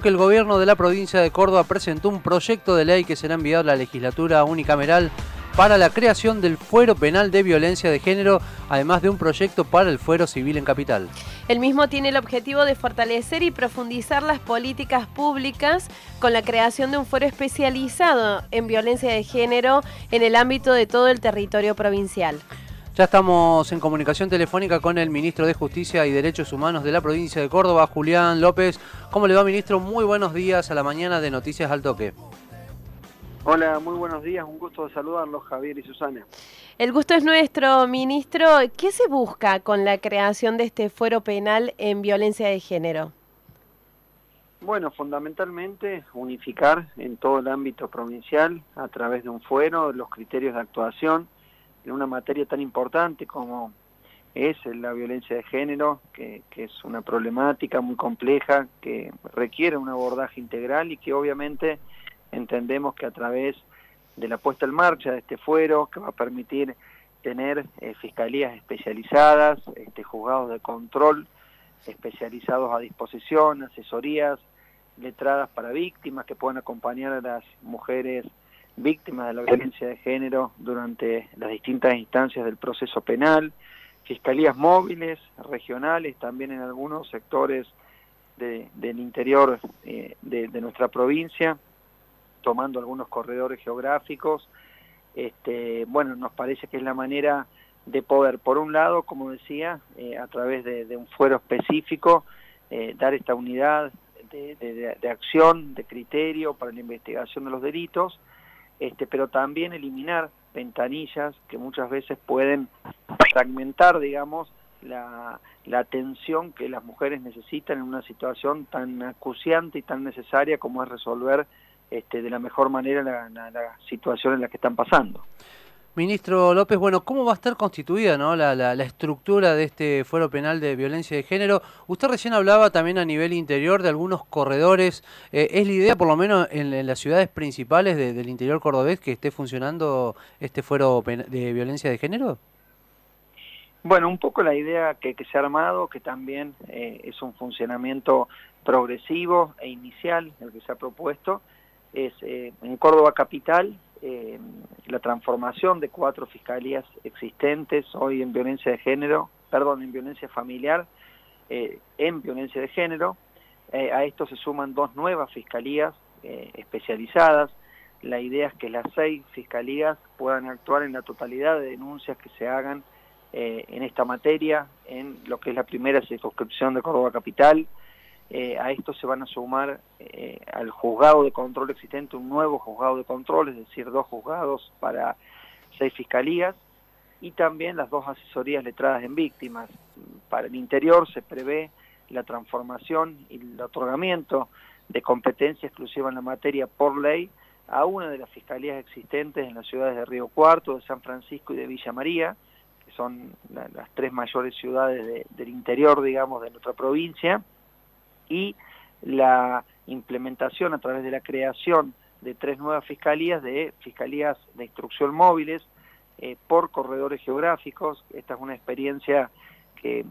que el gobierno de la provincia de Córdoba presentó un proyecto de ley que será enviado a la legislatura unicameral para la creación del fuero penal de violencia de género, además de un proyecto para el fuero civil en capital. El mismo tiene el objetivo de fortalecer y profundizar las políticas públicas con la creación de un fuero especializado en violencia de género en el ámbito de todo el territorio provincial. Ya estamos en comunicación telefónica con el ministro de Justicia y Derechos Humanos de la provincia de Córdoba, Julián López. ¿Cómo le va, ministro? Muy buenos días a la mañana de Noticias al Toque. Hola, muy buenos días. Un gusto de saludarlos, Javier y Susana. El gusto es nuestro, ministro. ¿Qué se busca con la creación de este fuero penal en violencia de género? Bueno, fundamentalmente unificar en todo el ámbito provincial a través de un fuero los criterios de actuación en una materia tan importante como es la violencia de género, que, es una problemática muy compleja, que requiere un abordaje integral y que obviamente entendemos que a través de la puesta en marcha de este fuero, que va a permitir tener eh, fiscalías especializadas, este, juzgados de control especializados a disposición, asesorías letradas para víctimas que puedan acompañar a las mujeres víctimas de la violencia de género durante las distintas instancias del proceso penal, fiscalías móviles, regionales, también en algunos sectores del interior eh, de, nuestra provincia, tomando algunos corredores geográficos. Este, bueno, nos parece que es la manera de poder, por un lado, como decía, eh, a través de, un fuero específico, eh, dar esta unidad de acción, de criterio para la investigación de los delitos, este, pero también eliminar ventanillas que muchas veces pueden fragmentar, digamos, la, atención que las mujeres necesitan en una situación tan acuciante y tan necesaria como es resolver este, de la mejor manera la situación en la que están pasando. Ministro López, bueno, ¿cómo va a estar constituida ¿no? la, estructura de este fuero penal de violencia de género? Usted recién hablaba también a nivel interior de algunos corredores. Eh, ¿Es la idea, por lo menos en, las ciudades principales del interior cordobés, que esté funcionando este fuero de violencia de género? Bueno, un poco la idea que, se ha armado, que también eh, es un funcionamiento progresivo e inicial, el que se ha propuesto, es eh, en Córdoba Capital eh, la transformación de cuatro fiscalías existentes hoy en violencia de género, perdón, en violencia familiar, eh, en violencia de género. Eh, a esto se suman dos nuevas fiscalías especializadas. La idea es que las seis fiscalías puedan actuar en la totalidad de denuncias que se hagan en esta materia, en lo que es la primera circunscripción de Córdoba Capital, eh, a esto se van a sumar eh, al juzgado de control existente un nuevo juzgado de control, es decir, dos juzgados para seis fiscalías y también las dos asesorías letradas en víctimas. Para el interior se prevé la transformación y el otorgamiento de competencia exclusiva en la materia por ley a una de las fiscalías existentes en las ciudades de Río Cuarto, de San Francisco y de Villa María, que son las tres mayores ciudades del interior, digamos, de nuestra provincia, y la implementación a través de la creación de tres nuevas fiscalías, de fiscalías de instrucción móviles eh, por corredores geográficos. Esta es una experiencia que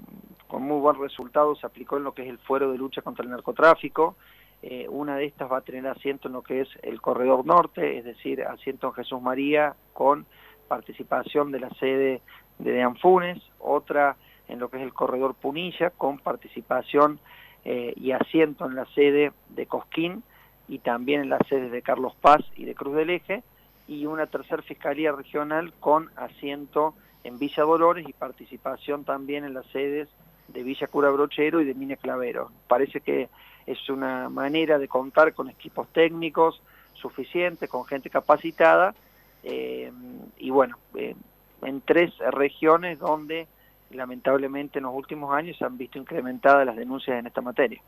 con muy buen resultado se aplicó en lo que es el fuero de lucha contra el narcotráfico. Eh, una de estas va a tener asiento en lo que es el corredor norte, es decir, asiento en Jesús María con participación de la sede de Deanfunes, otra en lo que es el corredor Punilla con participación eh, y asiento en la sede de Cosquín y también en las sedes de Carlos Paz y de Cruz del Eje, y una tercera fiscalía regional con asiento en Villa Dolores y participación también en las sedes de Villa Cura Brochero y de Mina Clavero. Parece que es una manera de contar con equipos técnicos suficientes, con gente capacitada, eh, y bueno, eh, en tres regiones donde lamentablemente en los últimos años se han visto incrementadas las denuncias en esta materia.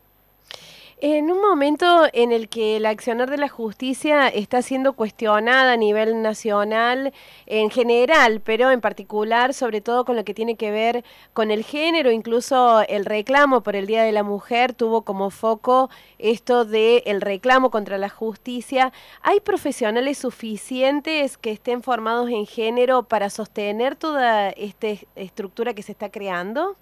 En un momento en el que el accionar de la justicia está siendo cuestionada a nivel nacional en general, pero en particular sobre todo con lo que tiene que ver con el género, incluso el reclamo por el Día de la Mujer tuvo como foco esto de el reclamo contra la justicia. ¿Hay profesionales suficientes que estén formados en género para sostener toda esta estructura que se está creando?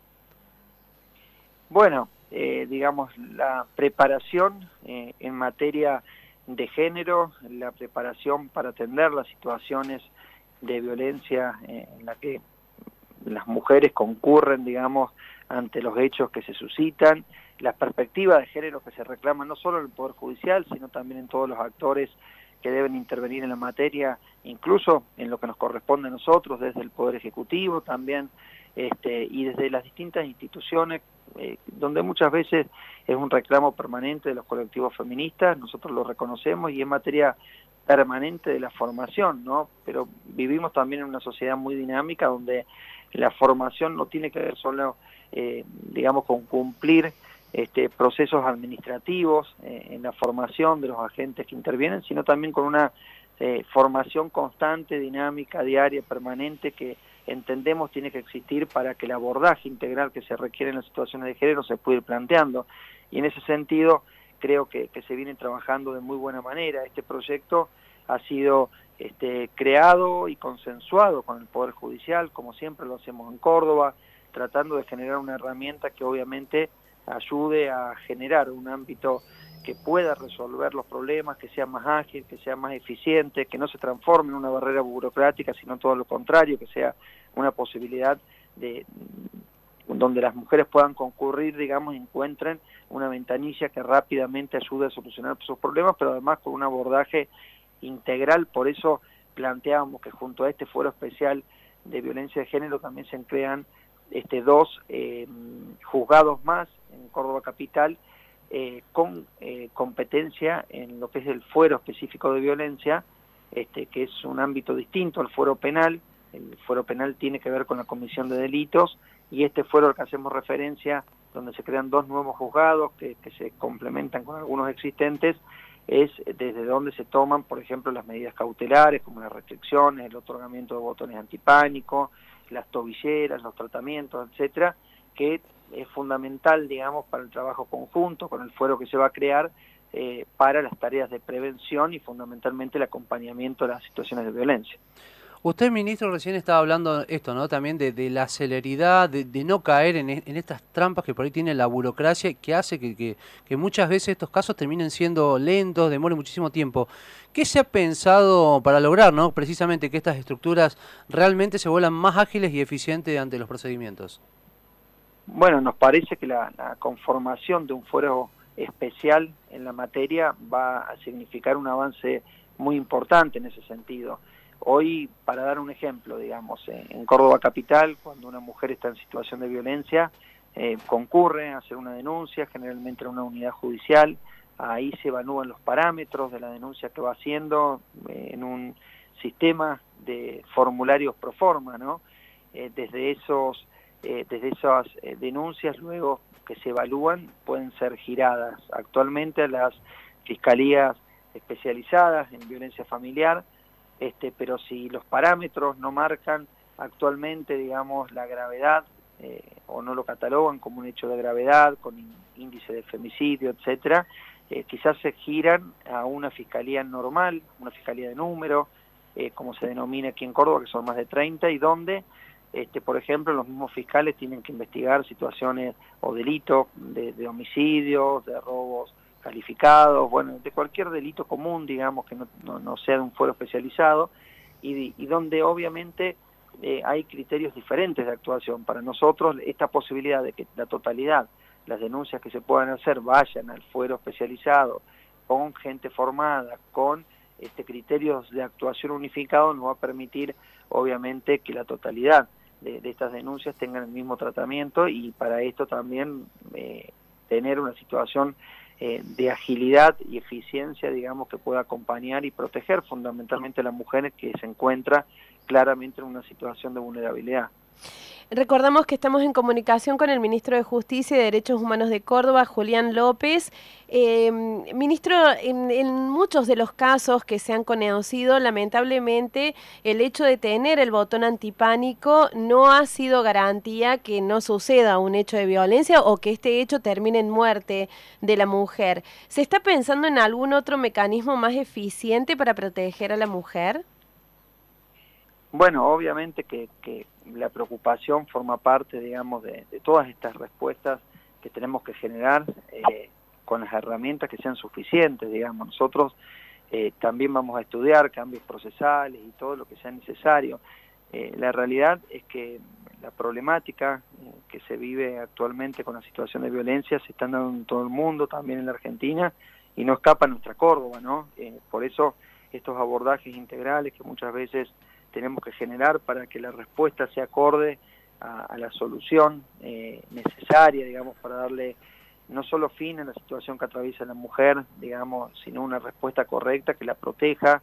Bueno, eh, digamos, la preparación eh, en materia de género, la preparación para atender las situaciones de violencia en la que las mujeres concurren, digamos, ante los hechos que se suscitan, las perspectivas de género que se reclaman no solo en el Poder Judicial, sino también en todos los actores que deben intervenir en la materia, incluso en lo que nos corresponde a nosotros, desde el Poder Ejecutivo también, este, y desde las distintas instituciones, eh, donde muchas veces es un reclamo permanente de los colectivos feministas, nosotros lo reconocemos y en materia permanente de la formación, ¿no? Pero vivimos también en una sociedad muy dinámica donde la formación no tiene que ver solo, eh, digamos, con cumplir este, procesos administrativos eh, en la formación de los agentes que intervienen, sino también con una eh, formación constante, dinámica, diaria, permanente, que entendemos tiene que existir para que el abordaje integral que se requiere en las situaciones de género se pueda ir planteando. Y en ese sentido, creo que, se viene trabajando de muy buena manera. Este proyecto ha sido este, creado y consensuado con el Poder Judicial, como siempre lo hacemos en Córdoba, tratando de generar una herramienta que obviamente ayude a generar un ámbito que pueda resolver los problemas, que sea más ágil, que sea más eficiente, que no se transforme en una barrera burocrática, sino todo lo contrario, que sea una posibilidad de donde las mujeres puedan concurrir, digamos, encuentren una ventanilla que rápidamente ayude a solucionar sus problemas, pero además con un abordaje integral, por eso planteábamos que junto a este foro especial de violencia de género también se crean este, dos eh, juzgados más en Córdoba Capital eh, con eh, competencia en lo que es el fuero específico de violencia, este, que es un ámbito distinto al fuero penal. El fuero penal tiene que ver con la comisión de delitos y este fuero al que hacemos referencia, donde se crean dos nuevos juzgados que, que se complementan con algunos existentes, es desde donde se toman, por ejemplo, las medidas cautelares, como las restricciones, el otorgamiento de botones antipánico, las tobilleras, los tratamientos, etcétera, que es fundamental, digamos, para el trabajo conjunto con el fuero que se va a crear eh, para las tareas de prevención y fundamentalmente el acompañamiento de las situaciones de violencia. Usted, ministro, recién estaba hablando esto, ¿no? También de, la celeridad, de, no caer en, estas trampas que por ahí tiene la burocracia, que hace que, muchas veces estos casos terminen siendo lentos, demoren muchísimo tiempo. ¿Qué se ha pensado para lograr, ¿no? Precisamente que estas estructuras realmente se vuelvan más ágiles y eficientes ante los procedimientos. Bueno, nos parece que la, conformación de un fuero especial en la materia va a significar un avance muy importante en ese sentido Hoy, para dar un ejemplo, digamos, en Córdoba Capital, cuando una mujer está en situación de violencia, eh, concurre a hacer una denuncia, generalmente en una unidad judicial, ahí se evalúan los parámetros de la denuncia que va haciendo eh, en un sistema de formularios pro forma, ¿no? Eh, desde esos desde esas denuncias luego que se evalúan pueden ser giradas actualmente a las fiscalías especializadas en violencia familiar este, pero si los parámetros no marcan actualmente, digamos, la gravedad eh, o no lo catalogan como un hecho de gravedad, con índice de femicidio, etcétera, eh, quizás se giran a una fiscalía normal, una fiscalía de número, eh, como se denomina aquí en Córdoba, que son más de 30, y donde, este, por ejemplo, los mismos fiscales tienen que investigar situaciones o delitos de, de homicidios, de robos calificados, bueno, de cualquier delito común, digamos, que no, sea de un fuero especializado, y, donde obviamente eh, hay criterios diferentes de actuación. Para nosotros, esta posibilidad de que la totalidad, las denuncias que se puedan hacer, vayan al fuero especializado, con gente formada, con este criterios de actuación unificados, nos va a permitir, obviamente, que la totalidad de, estas denuncias tengan el mismo tratamiento y para esto también eh, tener una situación eh, de agilidad y eficiencia, digamos, que pueda acompañar y proteger fundamentalmente a las mujeres que se encuentra claramente en una situación de vulnerabilidad. Recordamos que estamos en comunicación con el ministro de Justicia y Derechos Humanos de Córdoba, Julián López. Em, ministro, en, muchos de los casos que se han conocido, lamentablemente el hecho de tener el botón antipánico no ha sido garantía que no suceda un hecho de violencia o que este hecho termine en muerte de la mujer. ¿Se está pensando en algún otro mecanismo más eficiente para proteger a la mujer? Bueno, obviamente que, la preocupación forma parte, digamos, de, todas estas respuestas que tenemos que generar con las herramientas que sean suficientes, digamos. Nosotros también vamos a estudiar cambios procesales y todo lo que sea necesario. la realidad es que la problemática que se vive actualmente con la situación de violencia se está dando en todo el mundo, también en la Argentina, y no escapa nuestra Córdoba, ¿no? por eso estos abordajes integrales que muchas veces tenemos que generar para que la respuesta se acorde a, la solución eh, necesaria, digamos, para darle no solo fin a la situación que atraviesa la mujer, digamos, sino una respuesta correcta que la proteja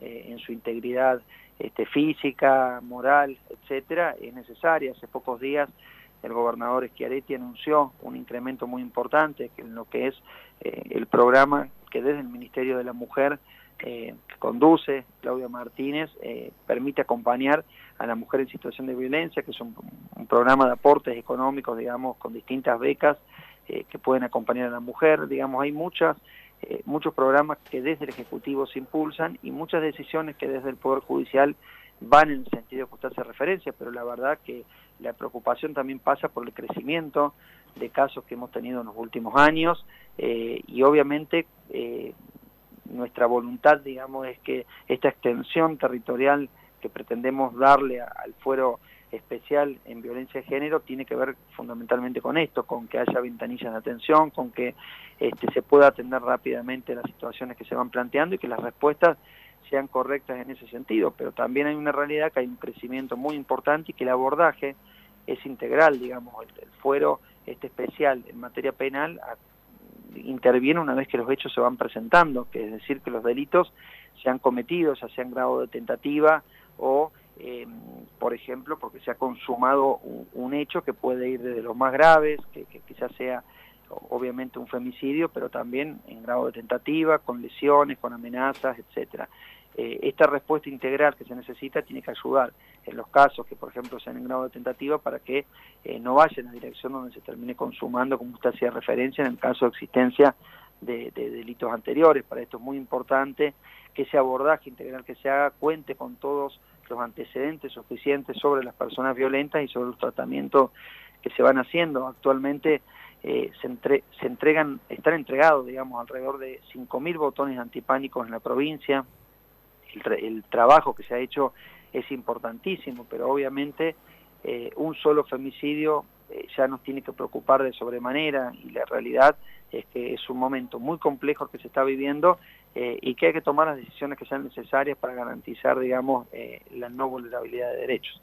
eh, en su integridad este, física, moral, etcétera, es necesaria. Hace pocos días el gobernador Schiaretti anunció un incremento muy importante en lo que es eh, el programa que desde el Ministerio de la Mujer que conduce Claudia Martínez eh, permite acompañar a la mujer en situación de violencia, que es un, programa de aportes económicos, digamos, con distintas becas eh, que pueden acompañar a la mujer. Digamos, hay muchas, eh, muchos programas que desde el Ejecutivo se impulsan y muchas decisiones que desde el Poder Judicial van en el sentido que usted hace referencia, pero la verdad que la preocupación también pasa por el crecimiento de casos que hemos tenido en los últimos años y obviamente nuestra voluntad, digamos, es que esta extensión territorial que pretendemos darle al fuero especial en violencia de género tiene que ver fundamentalmente con esto, con que haya ventanillas de atención, con que este, se pueda atender rápidamente las situaciones que se van planteando y que las respuestas sean correctas en ese sentido. Pero también hay una realidad que hay un crecimiento muy importante y que el abordaje es integral, digamos, el, el fuero este especial en materia penal interviene una vez que los hechos se van presentando, que es decir, que los delitos se han cometido, ya sean grado de tentativa o, eh, por ejemplo, porque se ha consumado un, hecho que puede ir desde los más graves, que, que quizás sea obviamente un femicidio, pero también en grado de tentativa, con lesiones, con amenazas, etcétera. Eh, esta respuesta integral que se necesita tiene que ayudar en los casos que, por ejemplo, sean en grado de tentativa para que eh, no vaya en la dirección donde se termine consumando, como usted hacía referencia, en el caso de existencia de, delitos anteriores. Para esto es muy importante que ese abordaje integral que se haga cuente con todos los antecedentes suficientes sobre las personas violentas y sobre los tratamientos que se van haciendo. Actualmente eh, se, se entregan, están entregados, digamos, alrededor de 5.000 botones antipánicos en la provincia, el, trabajo que se ha hecho es importantísimo, pero obviamente eh, un solo femicidio eh, ya nos tiene que preocupar de sobremanera y la realidad es que es un momento muy complejo que se está viviendo eh, y que hay que tomar las decisiones que sean necesarias para garantizar, digamos, la no vulnerabilidad de derechos.